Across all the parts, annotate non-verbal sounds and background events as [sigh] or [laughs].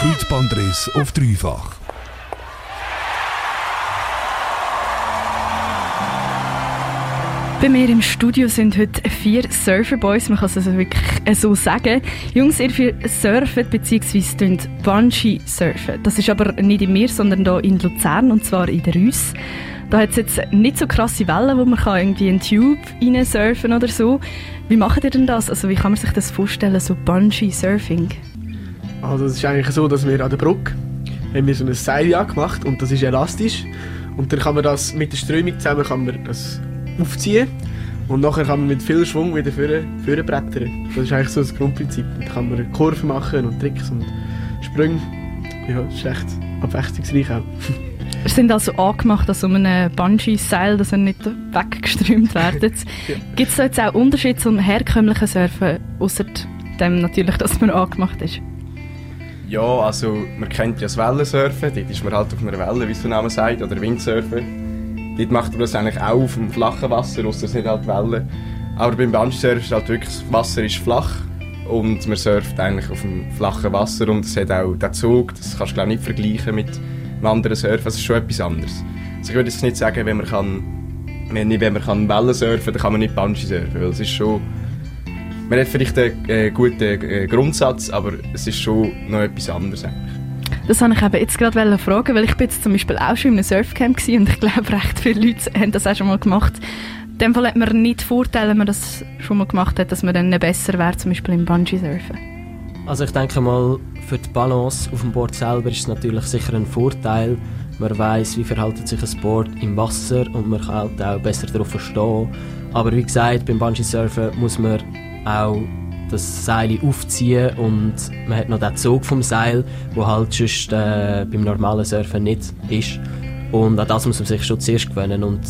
Kreuzbandriss auf dreifach. Bei mir im Studio sind heute vier Surferboys, man kann es also wirklich so sagen. Jungs, ihr vier surfen bzw. Bungee surfen. Das ist aber nicht in mir, sondern hier in Luzern und zwar in der Rüss. Da hat es jetzt nicht so krasse Wellen, wo man kann irgendwie in Tube rein surfen oder so. Wie macht ihr denn das? Also wie kann man sich das vorstellen, so Bungee Surfing? Also es ist eigentlich so, dass wir an der Brücke haben wir so ein Seil gemacht und das ist elastisch und dann kann man das mit der Strömung zusammen kann man das aufziehen und nachher kann man mit viel Schwung wieder vorne brettern. Das ist eigentlich so das Grundprinzip. Dann kann man Kurven machen und Tricks und Sprünge. Ja, das ist echt abwechslungsreich auch. Wir sind also angemacht an so einem Bungee-Seil, dass er nicht weggeströmt wird. [laughs] ja. Gibt es da jetzt auch Unterschiede zum herkömmlichen Surfen, außer dem natürlich, dass man angemacht ist? Ja, also man kennt ja das Wellensurfen, dort ist man halt auf einer Welle, wie es der Name sagt, oder Windsurfen. Dort macht man das eigentlich auch auf dem flachen Wasser, außer es hat halt Wellen. Aber beim Bungee-Surfen ist halt wirklich, das Wasser ist flach und man surft eigentlich auf dem flachen Wasser und es hat auch den Zug, das kannst du glaube nicht vergleichen mit einem anderen Surfen, das ist schon etwas anderes. Also ich würde jetzt nicht sagen, wenn man kann, wenn, wenn man kann Wellen surfen, dann kann man nicht Bungee surfen, weil es ist schon man hat vielleicht einen äh, guten äh, Grundsatz, aber es ist schon noch etwas anderes eigentlich. Das wollte ich eben jetzt gerade fragen, weil ich bin jetzt zum Beispiel auch schon in einem Surfcamp und ich glaube, recht viele Leute haben das auch schon mal gemacht. In dem Fall hat man nicht Vorteile, wenn man das schon mal gemacht hat, dass man dann besser wäre, zum Beispiel im Bungee-Surfen. Also ich denke mal, für die Balance auf dem Board selber ist es natürlich sicher ein Vorteil. Man weiß, wie verhält sich ein Board im Wasser und man kann halt auch besser darauf verstehen. Aber wie gesagt, beim Bungee-Surfen muss man auch das Seil aufziehen und man hat noch den Zug vom Seil, wo halt sonst äh, beim normalen Surfen nicht ist. Und an das muss man sich schon zuerst gewöhnen und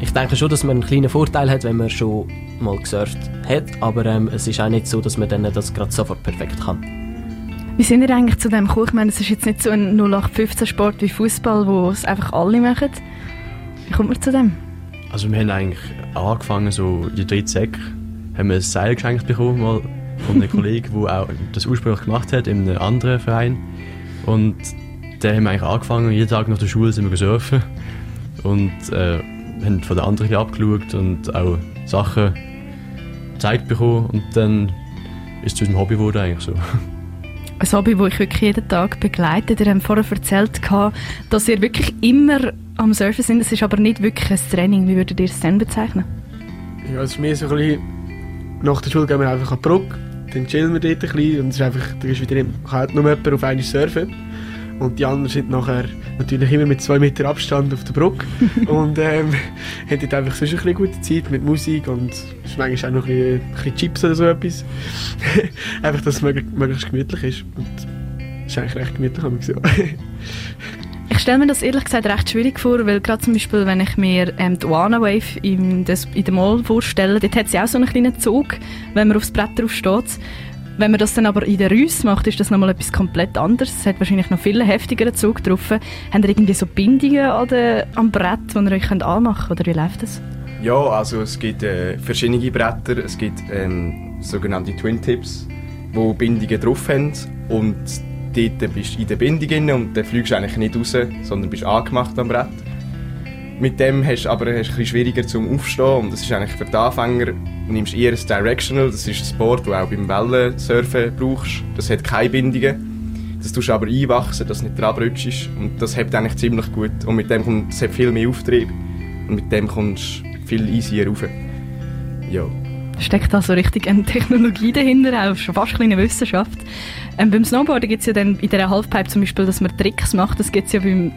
ich denke schon, dass man einen kleinen Vorteil hat, wenn man schon mal gesurft hat, aber ähm, es ist auch nicht so, dass man dann das gerade sofort perfekt kann. Wie sind ihr eigentlich zu dem gekommen? Ich meine, es ist jetzt nicht so ein 0815-Sport wie Fußball, wo es einfach alle machen. Wie kommt man zu dem? Also wir haben eigentlich angefangen, so die drei Säcke haben wir ein Seil geschenkt bekommen, mal von einem [laughs] Kollegen, der auch das ursprünglich gemacht hat, in einem anderen Verein. Und dann haben wir eigentlich angefangen, jeden Tag nach der Schule sind wir surfen und äh, haben von den anderen abgeschaut und auch Sachen gezeigt bekommen und dann ist es zu unserem Hobby geworden eigentlich so. Ein Hobby, das ich wirklich jeden Tag begleite. Ihr habt vorher erzählt, dass ihr wirklich immer am Surfen sind. Es ist aber nicht wirklich ein Training. Wie würdet ihr es denn bezeichnen? Ja, es ist mehr so ein bisschen nach der Schule gehen wir einfach an die Brücke, dann chillen wir dort ein bisschen und es ist einfach, da ist wieder halt nur jemand auf einmal surfen. Und die anderen sind nachher natürlich immer mit zwei Meter Abstand auf der Brücke [laughs] und ähm, haben dort einfach sonst ein bisschen gute Zeit mit Musik und ist manchmal auch noch ein bisschen, ein bisschen Chips oder so etwas. [laughs] einfach, dass es möglichst gemütlich ist. Und es ist eigentlich recht gemütlich, habe ich gesagt. [laughs] Ich stelle mir das ehrlich gesagt recht schwierig vor, weil gerade zum Beispiel, wenn ich mir ähm, die Oana Wave in, das, in der Mall vorstelle, dort hat sie auch so einen kleinen Zug, wenn man aufs Brett drauf steht. Wenn man das dann aber in der Rüss macht, ist das nochmal etwas komplett anderes. Es hat wahrscheinlich noch viel heftigeren Zug drauf. Habt ihr irgendwie so Bindungen an der, am Brett, die ihr euch anmachen könnt, oder wie läuft das? Ja, also es gibt äh, verschiedene Bretter. Es gibt ähm, sogenannte Twin Tips, wo Bindungen drauf haben und dort bist du in der Bindung und dann fliegst du eigentlich nicht raus, sondern bist angemacht am Brett. Mit dem hast du aber hast ein schwieriger zum Aufstehen und das ist eigentlich für die Anfänger, nimmst eher das Directional, das ist ein Sport, das du auch beim Wellensurfen brauchst. Das hat keine Bindungen. Das tust du aber einwachsen, dass du nicht dran rutschst und das hebt eigentlich ziemlich gut. Und mit dem kommt, es hat viel mehr Auftrieb und mit dem kommst du viel easier rauf. Ja. Steckt da so richtig eine Technologie dahinter, auch schon fast eine Wissenschaft. Ähm, beim Snowboarden gibt es ja dann in der Halfpipe zum Beispiel, dass man Tricks macht. Das gibt es ja beim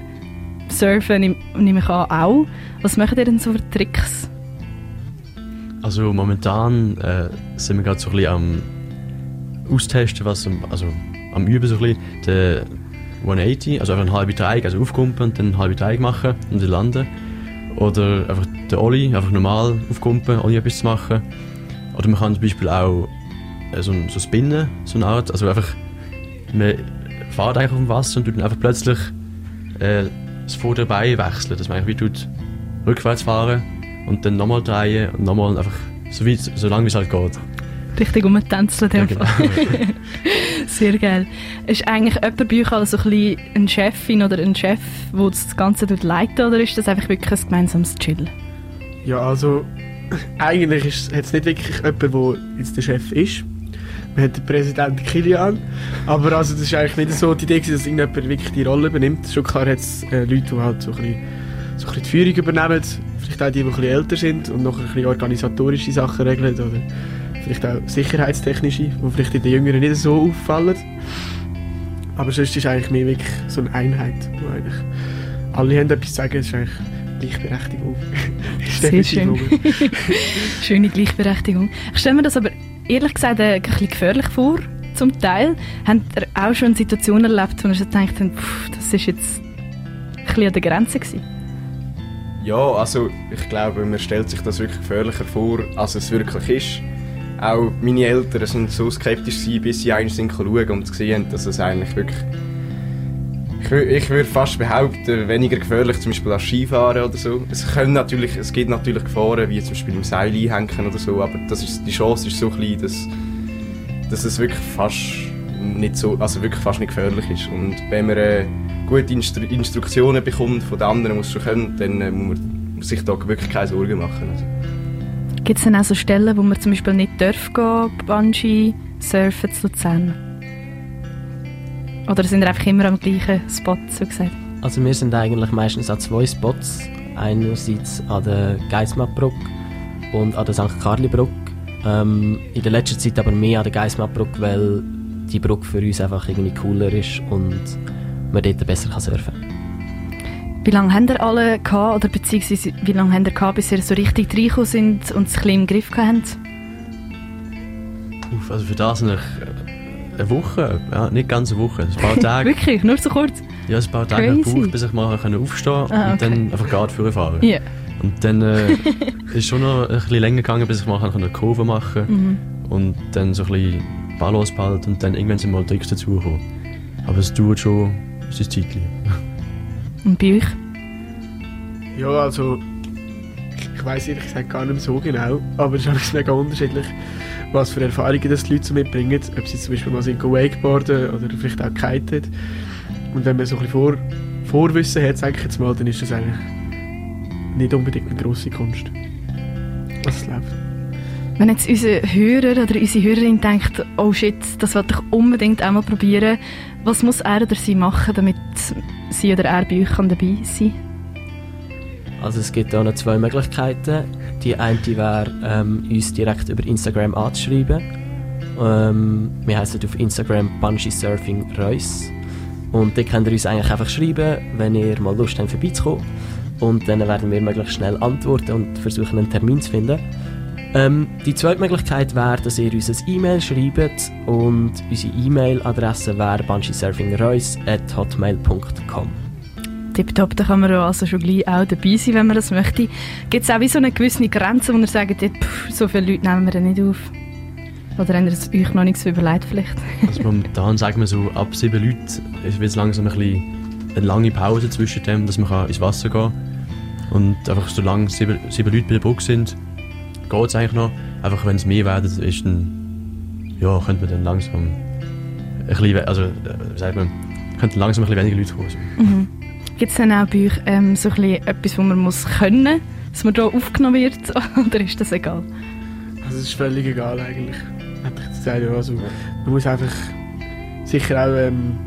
Surfen, nehme ich an, auch. Was machen ihr denn so für Tricks? Also momentan äh, sind wir gerade so ein bisschen am Austesten, was, also am Üben so ein bisschen. Den 180, also einfach einen halben Dreieck, also aufkumpen und dann einen halben Dreieck machen und dann landen. Oder einfach den Olli, einfach normal aufkumpen, ohne etwas zu machen. Oder man kann zum Beispiel auch äh, so, so spinnen, so eine Art, also einfach man fährt eigentlich auf dem Wasser und tut dann einfach plötzlich äh, das Vorderbein wechseln, dass man eigentlich wie tut rückwärts fahren und dann nochmal drehen und nochmal einfach so, weit, so lange wie es halt geht. Richtig umtänzeln. Ja, Ja, genau. [laughs] Sehr geil. Ist eigentlich jemand bei euch also ein bisschen eine Chefin oder ein Chef, der das Ganze dort leitet, oder ist das einfach wirklich ein gemeinsames Chill? Ja, also eigentlich ist- hat es nicht wirklich jemanden, der jetzt der Chef ist. Man hat den Präsidenten Kilian, aber also das ist eigentlich nicht so die Idee, dass irgendjemand wirklich die Rolle übernimmt. Schon klar hat es äh, Leute, die halt so ein, bisschen, so ein die Führung übernehmen, vielleicht auch die, die ein bisschen älter sind und noch ein bisschen organisatorische Sachen regeln oder vielleicht auch sicherheitstechnische, die vielleicht in den Jüngeren nicht so auffallen. Aber sonst ist eigentlich mehr wirklich so eine Einheit, wo eigentlich alle haben etwas zu sagen, es ist eigentlich Gleichberechtigung. [laughs] Ist Sehr schön. [laughs] Schöne Gleichberechtigung. Ich stelle mir das aber ehrlich gesagt äh, ein bisschen gefährlich vor, zum Teil. Habt ihr auch schon Situationen erlebt, wo ihr denkt, pff, das ist jetzt ein bisschen an der Grenze gewesen? Ja, also ich glaube, man stellt sich das wirklich gefährlicher vor, als es wirklich ist. Auch meine Eltern sind so skeptisch gewesen, bis sie sind schauen und gesehen haben, dass es eigentlich wirklich... Ich, ich würde fast behaupten, weniger gefährlich zum Beispiel als Skifahren oder so. Es, können natürlich, es gibt natürlich Gefahren, wie zum Beispiel im Seil einhängen oder so, aber das ist, die Chance ist so klein, dass, dass es wirklich fast nicht so, also wirklich fast nicht gefährlich ist. Und wenn man äh, gute Instru Instruktionen bekommt von den anderen, die es schon können, dann äh, muss man sich da wirklich keine Sorgen machen. Also. Gibt es dann auch so Stellen, wo man zum Beispiel nicht darf gehen, Bungee surfen zu Luzern? Oder sind ihr einfach immer am gleichen Spot, so gesagt? Also wir sind eigentlich meistens an zwei Spots. Einerseits an der Geismar-Brücke und an der St. Karli-Brücke. Ähm, in der letzten Zeit aber mehr an der Geismar-Brücke, weil die Brücke für uns einfach irgendwie cooler ist und man dort besser kann surfen Wie lange haben ihr alle gehabt, oder beziehungsweise wie lange haben ihr gehabt, bis ihr so richtig reingekommen sind und es ein bisschen im Griff habt? Uff, also für das noch eine Woche, ja, nicht ganz eine Woche, ein paar [laughs] Tage. Wirklich? Nur so kurz? ja, ein paar Tage gebraucht, bis ich mal können aufstehen Ah, und okay. dann einfach Rad fahren. Ja. Und dann äh, [laughs] ist schon noch ein bisschen länger gegangen, bis ich mal eine Kurve machen Mhm. und dann so ein bisschen Ball ausbehalten und dann irgendwann sind mal Tricks dazugekommen. Aber es dauert schon es ist Zeit. Und bei euch? Ja, also ich weiß ehrlich gesagt gar nicht mehr so genau, aber es ist mega unterschiedlich, was für Erfahrungen das die Leute mitbringen. Ob sie zum Beispiel mal sind Wakeboarden oder vielleicht auch kiten. Und wenn man so ein bisschen Vor Vorwissen hat, sage ich jetzt mal, dann ist das eigentlich nicht unbedingt eine grosse Kunst. Was läuft. Wenn jetzt unser Hörer oder unsere Hörerin denkt, oh shit, das wollte ich unbedingt einmal probieren, was muss er oder sie machen, damit sie oder er bei euch kann dabei sein Also es gibt auch noch zwei Möglichkeiten. Die eine wäre, ähm, uns direkt über Instagram anzuschreiben. Ähm, wir heißen auf Instagram Bungee Surfing Reus. Und dort könnt ihr uns eigentlich einfach schreiben, wenn ihr mal Lust habt, vorbeizukommen. Und dann werden wir möglichst schnell antworten und versuchen, einen Termin zu finden. Ähm, die zweite Möglichkeit wäre, dass ihr uns ein E-Mail schreibt und unsere E-Mail-Adresse wäre bungeesurfingreus.hotmail.com Tipptopp, da kann man ja also schon gleich auch dabei sein, wenn man das möchte. Gibt es auch wie so eine gewisse Grenze, wo ihr sagt, pff, so viele Leute nehmen wir dann nicht auf? Oder habt ihr es euch noch nicht so überlegt vielleicht? Also momentan sagen wir so, ab sieben Leuten ist jetzt langsam ein bisschen eine lange Pause zwischen dem, dass man kann ins Wasser gehen kann. Und einfach solange sieben, sieben Leute bei der Brücke sind, geht es eigentlich noch. Einfach wenn es mehr werden, ist dann, ja, könnte man dann langsam ein bisschen, also, äh, wie sagt man, könnten langsam ein bisschen weniger Leute kommen. Mhm. Gibt es dann auch bei euch ähm, so ein bisschen etwas, was man muss können, dass man da aufgenommen wird? [laughs] Oder ist das egal? Also es ist völlig egal eigentlich. Also, man muss einfach sicher auch ähm,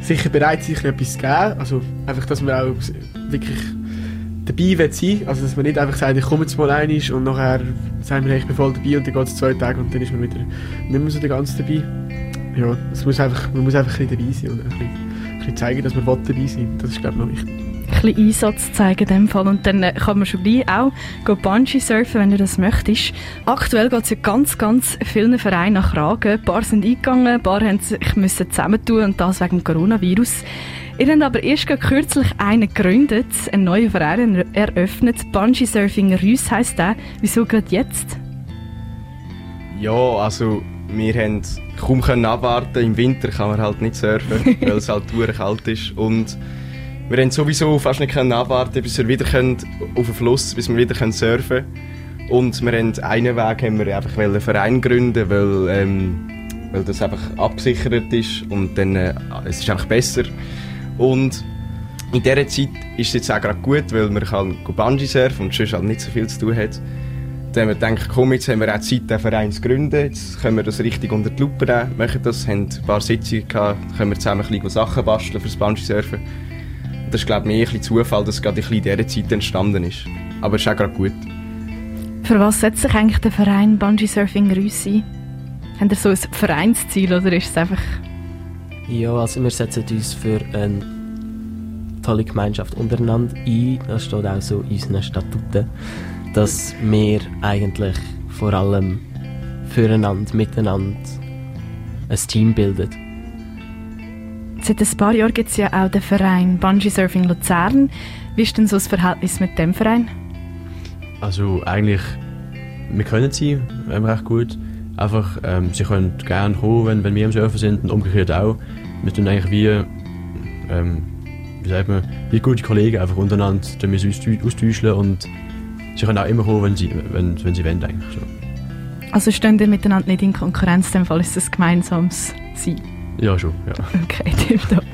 sicher bereit sein, etwas zu geben. Also einfach, dass man auch wirklich dabei will sein Also dass man nicht einfach sagt, ich komme jetzt mal einig und nachher sagen wir, ich bin voll dabei und dann geht es zwei Tage und dann ist man wieder nicht mehr so die ganze dabei. Ja, es muss einfach, man muss einfach ein bisschen dabei sein und ein bisschen, bisschen zeigen, dass will dabei will. Das ist glaube ich noch wichtig. Ein bisschen Einsatz zeigen in dem Fall. Und dann äh, kann man schon gleich auch go Bungee surfen, wenn du das möchtest. Aktuell geht es ja ganz, ganz vielen Vereinen nach Kragen. Ein paar sind eingegangen, ein paar haben sich müssen zusammentun und das wegen dem Coronavirus. Ihr habt aber erst kürzlich einen gegründet, einen neuen Verein eröffnet. Bungee Surfing Rüss heisst der. Wieso gerade jetzt? Ja, also wir haben kaum können abwarten. Im Winter kann man halt nicht surfen, [laughs] weil es halt dur kalt ist. Und wir haben sowieso fast nicht können abwarten, bis wir wieder können auf den Fluss, bis wir wieder können surfen. Und wir haben einen Weg haben wir einfach einen Verein gründen, weil, ähm, weil das einfach abgesichert ist und dann äh, es ist einfach besser. Und in dieser Zeit ist es jetzt auch gerade gut, weil man kann Bungee surfen und sonst halt nicht so viel zu tun hat. Dann haben wir gedacht, komm, jetzt haben wir auch Zeit, den Verein zu gründen. Jetzt können wir das richtig unter die Lupe nehmen, machen das, haben ein paar Sitzungen gehabt, können wir zusammen ein bisschen Sachen basteln fürs Bungee surfen. Das ist, glaube ich, mehr ein bisschen Zufall, dass es gerade in dieser Zeit entstanden ist. Aber es ist auch gerade gut. Für was setzt sich eigentlich der Verein Bungee Surfing Rüss ein? Habt ihr so ein Vereinsziel oder ist es einfach... Ja, also wir setzen uns für eine tolle Gemeinschaft untereinander ein. Das steht auch so in unseren Statuten, dass wir eigentlich vor allem füreinander, miteinander ein Team bilden. Seit ein paar Jahren gibt es ja auch den Verein Bungee Surfing Luzern. Wie ist denn so das Verhältnis mit dem Verein? Also eigentlich, wir können sie ähm, recht gut. Einfach, ähm, sie können gerne kommen, wenn, wenn wir am Surfen sind und umgekehrt auch. Wir tun eigentlich wie, ähm, wie sagt man, wie gute Kollegen einfach untereinander tun wir uns austauschen und sie können auch immer kommen, wenn sie, wenn, wenn sie wollen eigentlich. So. Also stehen ihr miteinander nicht in Konkurrenz, in dem Fall ist es ein gemeinsames Sein? Ja, schon, ja. Okay, [laughs] tipptopp.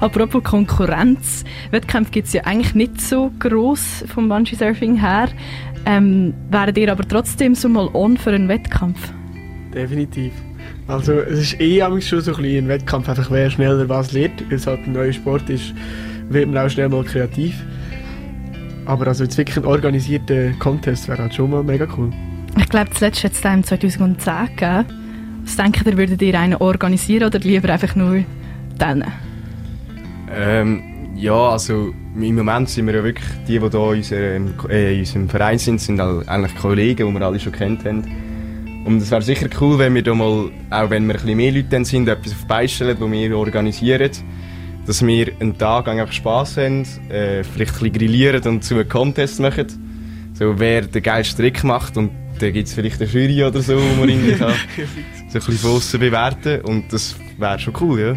Apropos Konkurrenz, Wettkämpfe gibt es ja eigentlich nicht so gross vom Bungee-Surfing her. Ähm, wären ihr aber trotzdem so mal on für einen Wettkampf? Definitiv. Also es ist eh schon so ein, ein Wettkampf, einfach wer schneller was lernt. Weil es halt ein neuer Sport ist, wird man auch schnell mal kreativ. Aber also jetzt wirklich ein organisierter Contest wäre halt schon mal mega cool. Ich glaube, zuletzt hat es im 2010 gegeben. Was denkt ihr, würdet ihr einen organisieren oder lieber einfach nur dann? Ähm, ja, also im Moment sind wir ja wirklich, die, die hier in unserem, äh, in unserem Verein sind, sind eigentlich Kollegen, die wir alle schon kennt haben. Und es wäre sicher cool, wenn wir da mal, auch wenn wir ein bisschen mehr Leute sind, etwas auf beistellen, das wir organisieren. Dass wir einen Tag einfach Spass haben, äh, vielleicht ein bisschen grillieren und zu einem Contest machen. So, wer den geilsten Trick macht und dann gibt es vielleicht eine Jury oder so, wo man irgendwie kann, [laughs] so ein bisschen von bewerten und das wäre schon cool, ja.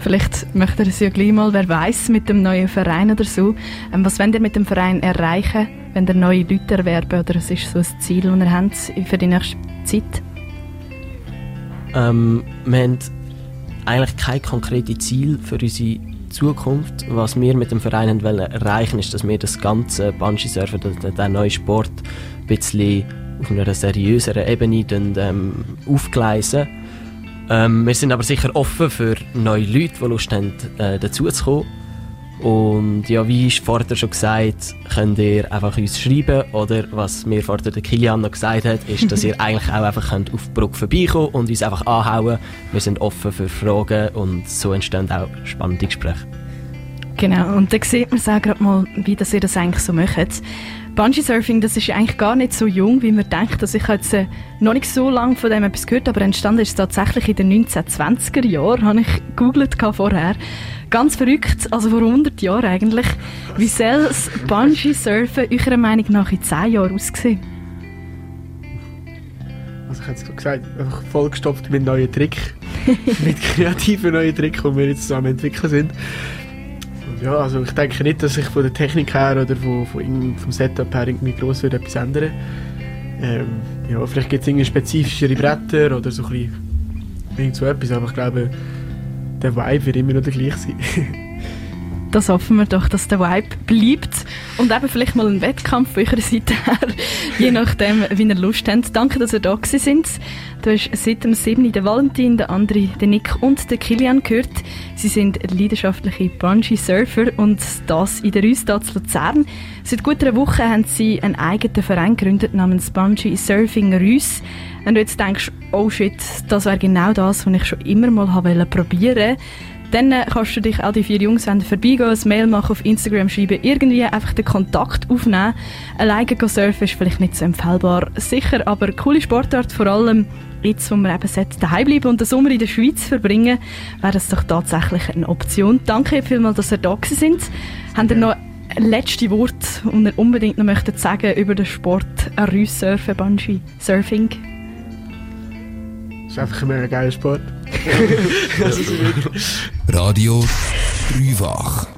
Vielleicht möchte er es ja gleich mal, wer weiß, mit dem neuen Verein oder so. Ähm, was wollt ihr mit dem Verein erreichen, wenn ihr neue Leute erwerben oder was ist so ein Ziel, das ihr habt für die nächste Zeit? Ähm, wir haben eigentlich kein konkretes Ziel für unsere Zukunft. Was wir mit dem Verein wollen erreichen ist, dass wir das ganze Bungee-Surfen, den, den neuen Sport, ein bisschen auf einer seriöseren Ebene ähm, aufgleisen. Ähm, wir sind aber sicher offen für neue Leute, die Lust haben, äh, dazuzukommen. Und ja, wie vorher schon gesagt, könnt ihr einfach uns schreiben oder was mir vorher der Kilian noch gesagt hat, ist, dass ihr [laughs] eigentlich auch einfach könnt auf die Brücke vorbeikommen und uns einfach anhauen. Wir sind offen für Fragen und so entstehen auch spannende Gespräche. Genau, und da sieht man auch gerade mal, wie das ihr das eigentlich so macht. Bungee Surfing, das ist eigentlich gar nicht so jung, wie man denkt. Also ich habe jetzt äh, noch nicht so lange von dem etwas gehört, aber entstanden ist es tatsächlich in den 1920er Jahren, habe ich gegoogelt vorher. Ganz verrückt, also vor 100 Jahren eigentlich. Wie soll das Bungee Surfen eurer Meinung nach in 10 Jahren aussehen? Also ich hätte es gesagt, einfach vollgestopft mit neuen Tricks. [laughs] mit kreativen neuen Tricks, die wir jetzt zusammen entwickeln sind. Ja, also ich denke nicht, dass sich von der Technik her oder von, von, vom Setup her irgendwie gross wird etwas ändern. Ähm, ja, vielleicht gibt es irgendwie spezifischere Bretter oder so ein bisschen irgend so etwas, aber ich glaube, der Vibe wird immer noch der gleiche sein. [laughs] das hoffen wir doch, dass der Vibe bleibt und eben vielleicht mal ein Wettkampf von eurer Seite her, je [laughs] nachdem, wie ihr Lust habt. Danke, dass ihr da sind. Du hast seit dem 7. den Valentin, der andere, den Nick und den Kilian gehört. Sie sind leidenschaftliche Bungee-Surfer und das in der Rüstad zu Luzern. Seit gut einer Woche haben sie einen eigenen Verein gegründet namens Bungee Surfing Rüss. Wenn du jetzt denkst, oh shit, das wäre genau das, was ich schon immer mal probieren wollte, dann kannst du dich all die vier Jungs vorbeigehen, ein Mail machen, auf Instagram schreiben, irgendwie einfach den Kontakt aufnehmen. Alleine surfen ist vielleicht nicht so empfehlbar, sicher, aber coole Sportart, vor allem jetzt, wo man eben daheim bleiben und den Sommer in der Schweiz verbringen, wäre das doch tatsächlich eine Option. Danke vielmals, dass ihr da sind. Habt ihr noch letzte Wort, das ihr unbedingt noch möchtet sagen über den Sport Rüssurfen, Bungee Surfing? Das ist einfach ein mega geiler Sport. Radio Dreifach.